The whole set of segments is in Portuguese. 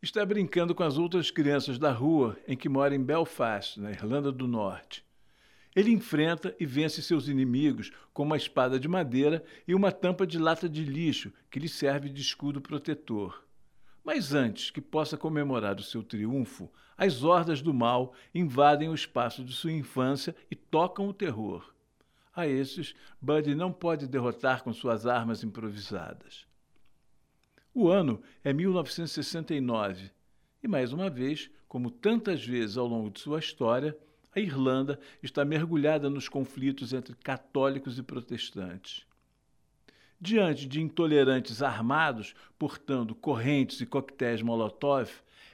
está brincando com as outras crianças da rua em que mora em Belfast, na Irlanda do Norte. Ele enfrenta e vence seus inimigos com uma espada de madeira e uma tampa de lata de lixo que lhe serve de escudo protetor. Mas antes que possa comemorar o seu triunfo, as hordas do mal invadem o espaço de sua infância e tocam o terror. A esses, Buddy não pode derrotar com suas armas improvisadas. O ano é 1969 e, mais uma vez, como tantas vezes ao longo de sua história, a Irlanda está mergulhada nos conflitos entre católicos e protestantes. Diante de intolerantes armados portando correntes e coquetéis Molotov,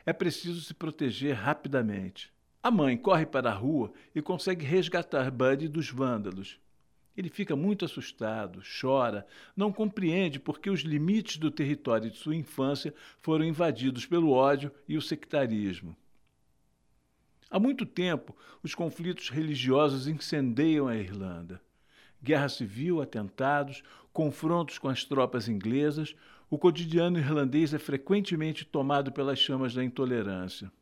é preciso se proteger rapidamente. A mãe corre para a rua e consegue resgatar Buddy dos vândalos. Ele fica muito assustado, chora, não compreende porque os limites do território de sua infância foram invadidos pelo ódio e o sectarismo. Há muito tempo, os conflitos religiosos incendeiam a Irlanda. Guerra civil, atentados, confrontos com as tropas inglesas, o cotidiano irlandês é frequentemente tomado pelas chamas da intolerância.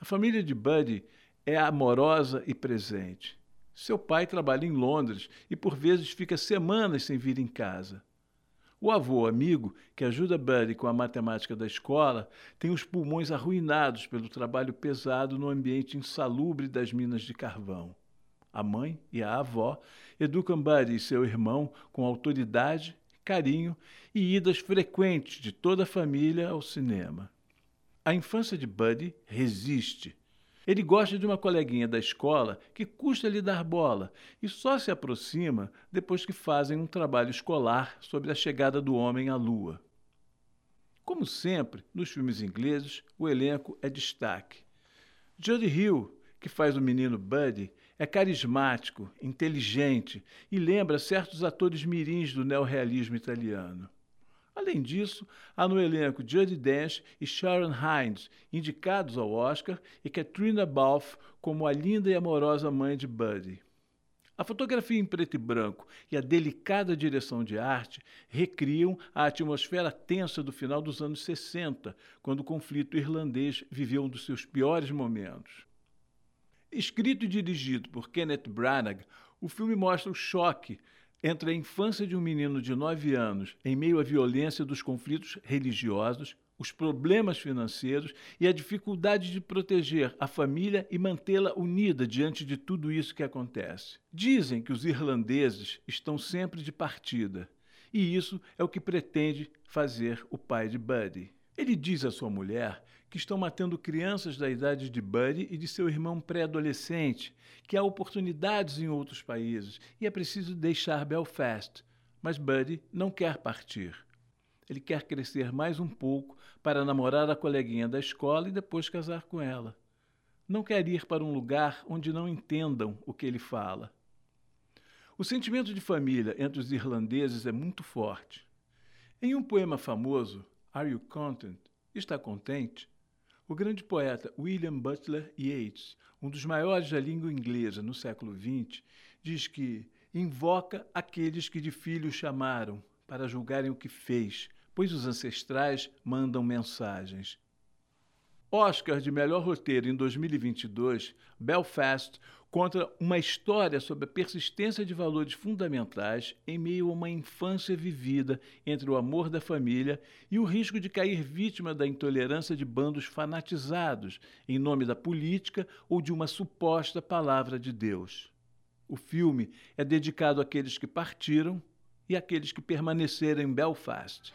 A família de Buddy é amorosa e presente. Seu pai trabalha em Londres e por vezes fica semanas sem vir em casa. O avô, amigo, que ajuda Buddy com a matemática da escola, tem os pulmões arruinados pelo trabalho pesado no ambiente insalubre das minas de carvão. A mãe e a avó educam Buddy e seu irmão com autoridade, carinho e idas frequentes de toda a família ao cinema. A infância de Buddy resiste ele gosta de uma coleguinha da escola que custa lhe dar bola e só se aproxima depois que fazem um trabalho escolar sobre a chegada do homem à Lua. Como sempre, nos filmes ingleses, o elenco é destaque. Jodie Hill, que faz o menino Buddy, é carismático, inteligente e lembra certos atores mirins do neorrealismo italiano. Além disso, há no elenco Judi Dench e Sharon Hines, indicados ao Oscar, e Katrina Balfe como a linda e amorosa mãe de Buddy. A fotografia em preto e branco e a delicada direção de arte recriam a atmosfera tensa do final dos anos 60, quando o conflito irlandês viveu um dos seus piores momentos. Escrito e dirigido por Kenneth Branagh, o filme mostra o choque entre a infância de um menino de nove anos em meio à violência dos conflitos religiosos, os problemas financeiros e a dificuldade de proteger a família e mantê-la unida diante de tudo isso que acontece. Dizem que os irlandeses estão sempre de partida, e isso é o que pretende fazer o pai de Buddy. Ele diz à sua mulher que estão matando crianças da idade de Buddy e de seu irmão pré-adolescente, que há oportunidades em outros países e é preciso deixar Belfast. Mas Buddy não quer partir. Ele quer crescer mais um pouco para namorar a coleguinha da escola e depois casar com ela. Não quer ir para um lugar onde não entendam o que ele fala. O sentimento de família entre os irlandeses é muito forte. Em um poema famoso, Are You Content? Está contente? O grande poeta William Butler Yeats, um dos maiores da língua inglesa no século XX, diz que invoca aqueles que de filho chamaram para julgarem o que fez, pois os ancestrais mandam mensagens. Oscar de melhor roteiro em 2022, Belfast conta uma história sobre a persistência de valores fundamentais em meio a uma infância vivida entre o amor da família e o risco de cair vítima da intolerância de bandos fanatizados em nome da política ou de uma suposta palavra de Deus. O filme é dedicado àqueles que partiram e àqueles que permaneceram em Belfast.